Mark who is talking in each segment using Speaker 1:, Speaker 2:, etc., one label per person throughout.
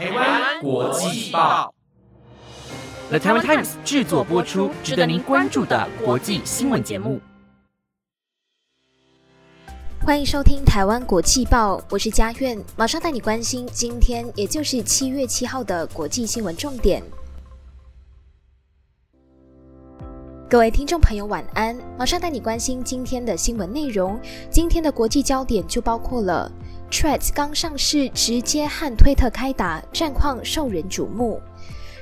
Speaker 1: 台湾国际报，The Taiwan Times 制作播出，值得您关注的国际新闻节目。
Speaker 2: 欢迎收听台湾国际报，我是佳苑，马上带你关心今天，也就是七月七号的国际新闻重点。各位听众朋友，晚安！马上带你关心今天的新闻内容。今天的国际焦点就包括了。Threads 刚上市，直接和推特开打，战况受人瞩目。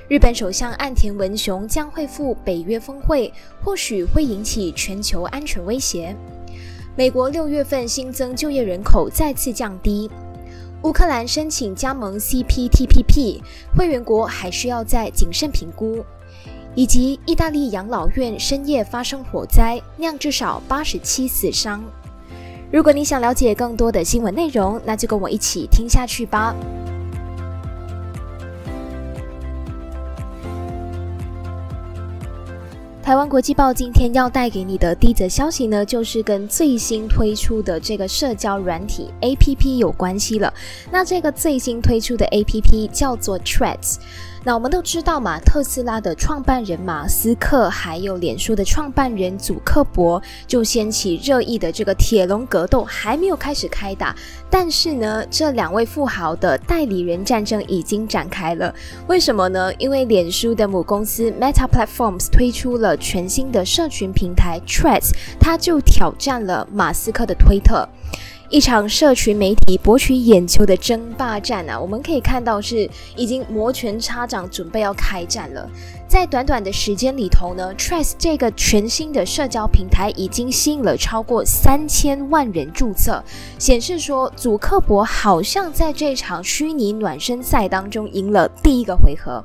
Speaker 2: 日本首相岸田文雄将会赴北约峰会，或许会引起全球安全威胁。美国六月份新增就业人口再次降低。乌克兰申请加盟 CPTPP，会员国还需要再谨慎评估。以及意大利养老院深夜发生火灾，酿至少八十七死伤。如果你想了解更多的新闻内容，那就跟我一起听下去吧。台湾国际报今天要带给你的第一则消息呢，就是跟最新推出的这个社交软体 APP 有关系了。那这个最新推出的 APP 叫做 Threads。那我们都知道嘛，特斯拉的创办人马斯克，还有脸书的创办人祖克伯，就掀起热议的这个铁笼格斗还没有开始开打，但是呢，这两位富豪的代理人战争已经展开了。为什么呢？因为脸书的母公司 Meta Platforms 推出了全新的社群平台 Threads，它就挑战了马斯克的推特。一场社群媒体博取眼球的争霸战啊，我们可以看到是已经摩拳擦掌，准备要开战了。在短短的时间里头呢，Tres 这个全新的社交平台已经吸引了超过三千万人注册，显示说祖克伯好像在这场虚拟暖身赛当中赢了第一个回合。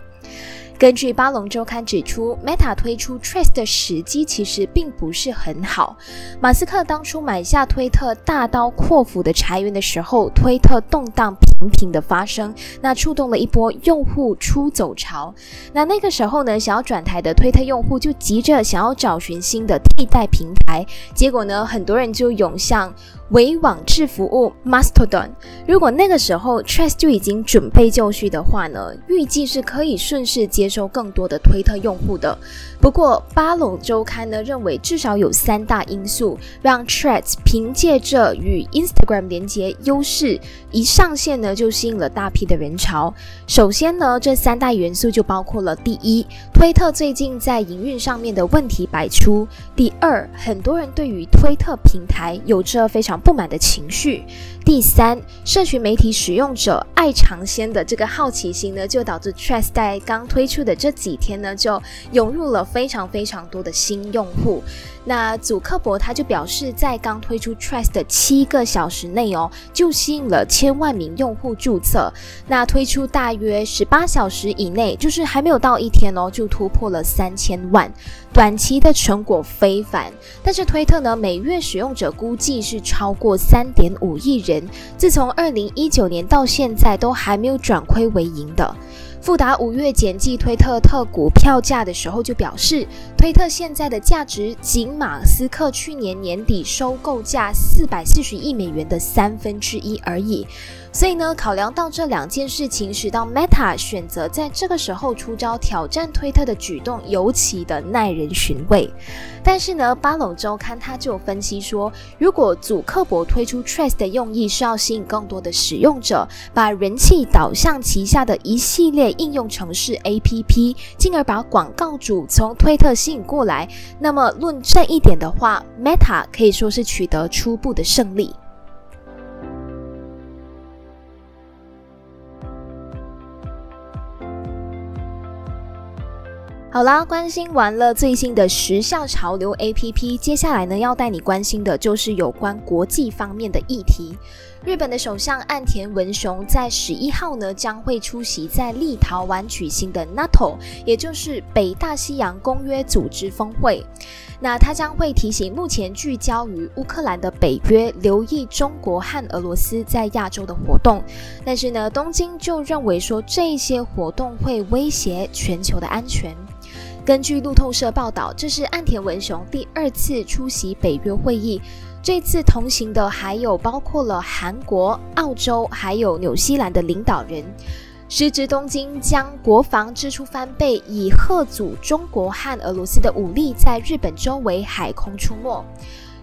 Speaker 2: 根据巴龙周刊指出，Meta 推出 Trace 的时机其实并不是很好。马斯克当初买下推特，大刀阔斧的裁员的时候，推特动荡频频的发生，那触动了一波用户出走潮。那那个时候呢，想要转台的推特用户就急着想要找寻新的替代平台，结果呢，很多人就涌向。为网志服务 Mastodon，如果那个时候 trac 就已经准备就绪的话呢，预计是可以顺势接收更多的推特用户的。不过巴隆周刊呢认为，至少有三大因素让 trac 凭借着与 Instagram 连接优势，一上线呢就吸引了大批的人潮。首先呢，这三大元素就包括了：第一，推特最近在营运上面的问题百出；第二，很多人对于推特平台有着非常不满的情绪。第三，社群媒体使用者爱尝鲜的这个好奇心呢，就导致 Trace 在刚推出的这几天呢，就涌入了非常非常多的新用户。那祖克伯他就表示，在刚推出 Trace 的七个小时内哦，就吸引了千万名用户注册。那推出大约十八小时以内，就是还没有到一天哦，就突破了三千万，短期的成果非凡。但是推特呢，每月使用者估计是超过三点五亿人，自从二零一九年到现在都还没有转亏为盈的。富达五月简记推特特股票价的时候就表示，推特现在的价值仅马斯克去年年底收购价四百四十亿美元的三分之一而已。所以呢，考量到这两件事情，使到 Meta 选择在这个时候出招挑战推特的举动尤其的耐人寻味。但是呢，巴隆周刊他就分析说，如果祖克伯推出 Trace 的用意是要吸引更多的使用者，把人气导向旗下的一系列应用程式 APP，进而把广告主从推特吸引过来，那么论这一点的话，Meta 可以说是取得初步的胜利。好啦，关心完了最新的时效潮流 A P P，接下来呢要带你关心的就是有关国际方面的议题。日本的首相岸田文雄在十一号呢将会出席在立陶宛举行的 NATO，也就是北大西洋公约组织峰会。那他将会提醒目前聚焦于乌克兰的北约留意中国和俄罗斯在亚洲的活动。但是呢，东京就认为说这些活动会威胁全球的安全。根据路透社报道，这是岸田文雄第二次出席北约会议。这次同行的还有包括了韩国、澳洲还有纽西兰的领导人。时值东京将国防支出翻倍，以贺阻中国和俄罗斯的武力在日本周围海空出没。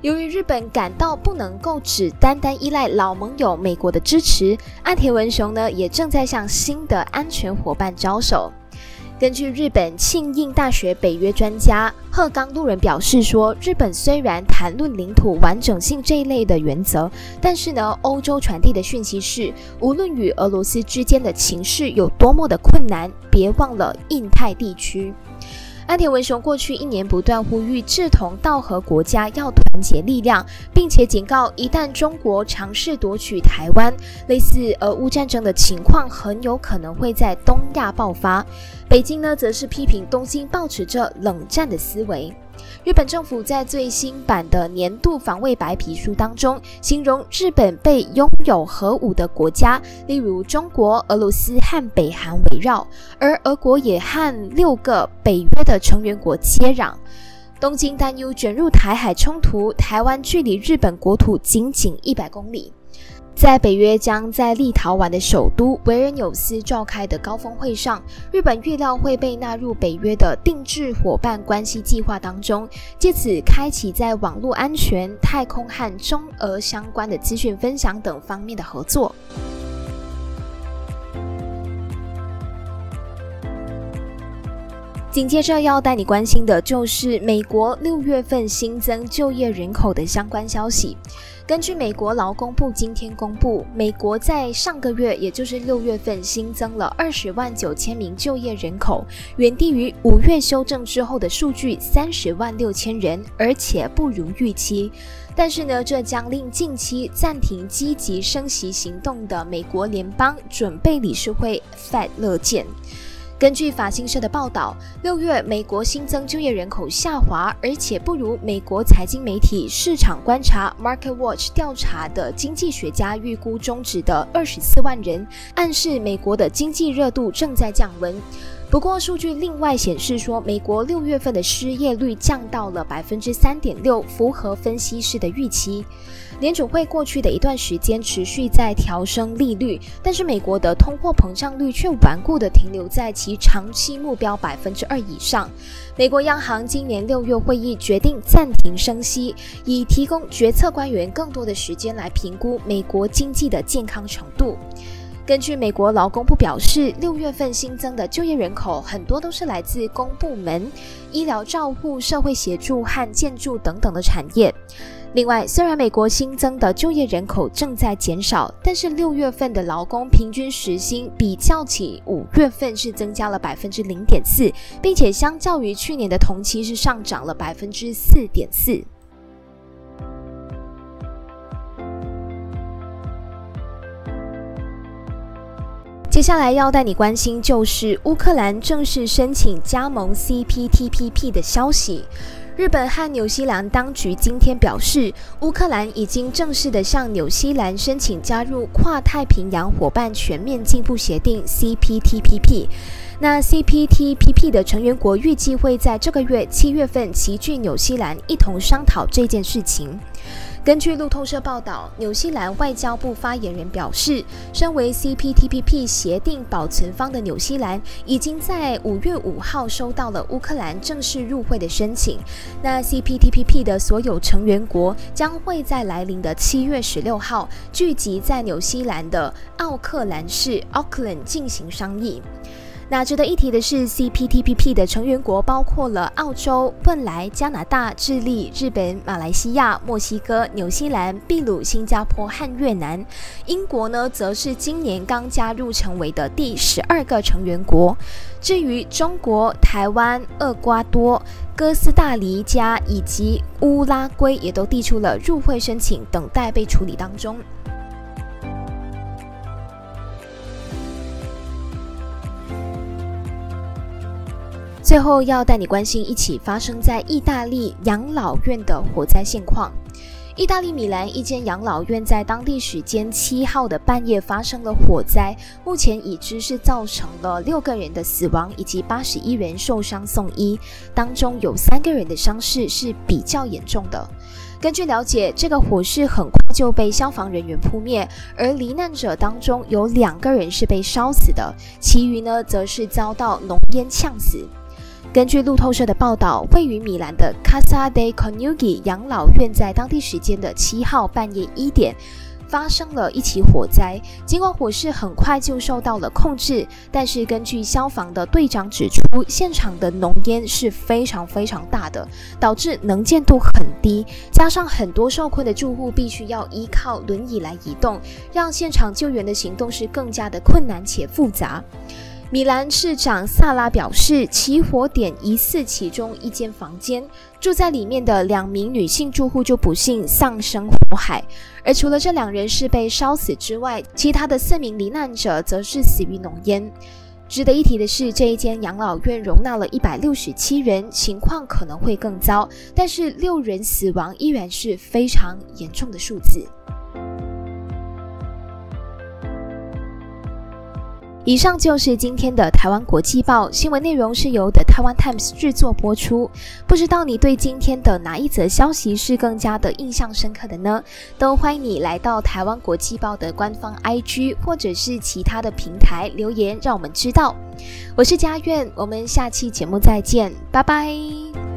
Speaker 2: 由于日本感到不能够只单单依赖老盟友美国的支持，岸田文雄呢也正在向新的安全伙伴招手。根据日本庆应大学北约专家鹤冈路人表示说，日本虽然谈论领土完整性这一类的原则，但是呢，欧洲传递的讯息是，无论与俄罗斯之间的情势有多么的困难，别忘了印太地区。安田文雄过去一年不断呼吁志同道合国家要团结力量，并且警告，一旦中国尝试夺取台湾，类似俄乌战争的情况很有可能会在东亚爆发。北京呢，则是批评东京保持着冷战的思维。日本政府在最新版的年度防卫白皮书当中，形容日本被拥有核武的国家，例如中国、俄罗斯和北韩围绕，而俄国也和六个北约的成员国接壤。东京担忧卷入台海冲突，台湾距离日本国土仅仅一百公里。在北约将在立陶宛的首都维尔纽斯召开的高峰会上，日本预料会被纳入北约的定制伙伴关系计划当中，借此开启在网络安全、太空和中俄相关的资讯分享等方面的合作。紧接着要带你关心的就是美国六月份新增就业人口的相关消息。根据美国劳工部今天公布，美国在上个月，也就是六月份新增了二十万九千名就业人口，远低于五月修正之后的数据三十万六千人，而且不如预期。但是呢，这将令近期暂停积极升息行动的美国联邦准备理事会 Fed 乐见。根据法新社的报道，六月美国新增就业人口下滑，而且不如美国财经媒体市场观察 Market Watch 调查的经济学家预估终止的二十四万人，暗示美国的经济热度正在降温。不过，数据另外显示说，美国六月份的失业率降到了百分之三点六，符合分析师的预期。联储会过去的一段时间持续在调升利率，但是美国的通货膨胀率却顽固地停留在其长期目标百分之二以上。美国央行今年六月会议决定暂停升息，以提供决策官员更多的时间来评估美国经济的健康程度。根据美国劳工部表示，六月份新增的就业人口很多都是来自公部门、医疗照护、社会协助和建筑等等的产业。另外，虽然美国新增的就业人口正在减少，但是六月份的劳工平均时薪比较起五月份是增加了百分之零点四，并且相较于去年的同期是上涨了百分之四点四。接下来要带你关心就是乌克兰正式申请加盟 CPTPP 的消息。日本和纽西兰当局今天表示，乌克兰已经正式的向纽西兰申请加入跨太平洋伙伴全面进步协定 （CPTPP）。那 CPTPP 的成员国预计会在这个月七月份齐聚纽西兰，一同商讨这件事情。根据路透社报道，纽西兰外交部发言人表示，身为 CPTPP 协定保存方的纽西兰，已经在五月五号收到了乌克兰正式入会的申请。那 CPTPP 的所有成员国将会在来临的七月十六号聚集在纽西兰的奥克兰市 Auckland 进行商议。那值得一提的是，CPTPP 的成员国包括了澳洲、汶莱、加拿大、智利、日本、马来西亚、墨西哥、纽西兰、秘鲁、新加坡和越南。英国呢，则是今年刚加入成为的第十二个成员国。至于中国、台湾、厄瓜多、哥斯达黎加以及乌拉圭，也都递出了入会申请，等待被处理当中。最后要带你关心一起发生在意大利养老院的火灾现况。意大利米兰一间养老院在当地时间七号的半夜发生了火灾，目前已知是造成了六个人的死亡以及八十一人受伤送医，当中有三个人的伤势是比较严重的。根据了解，这个火势很快就被消防人员扑灭，而罹难者当中有两个人是被烧死的，其余呢则是遭到浓烟呛死。根据路透社的报道，位于米兰的 Casa de c o n u g i 养老院在当地时间的七号半夜一点发生了一起火灾。尽管火势很快就受到了控制，但是根据消防的队长指出，现场的浓烟是非常非常大的，导致能见度很低，加上很多受困的住户必须要依靠轮椅来移动，让现场救援的行动是更加的困难且复杂。米兰市长萨拉表示，起火点疑似其中一间房间，住在里面的两名女性住户就不幸丧生火海。而除了这两人是被烧死之外，其他的四名罹难者则是死于浓烟。值得一提的是，这一间养老院容纳了一百六十七人，情况可能会更糟，但是六人死亡依然是非常严重的数字。以上就是今天的台湾国际报新闻内容，是由 The Taiwan Times 制作播出。不知道你对今天的哪一则消息是更加的印象深刻的呢？都欢迎你来到台湾国际报的官方 IG 或者是其他的平台留言，让我们知道。我是佳苑，我们下期节目再见，拜拜。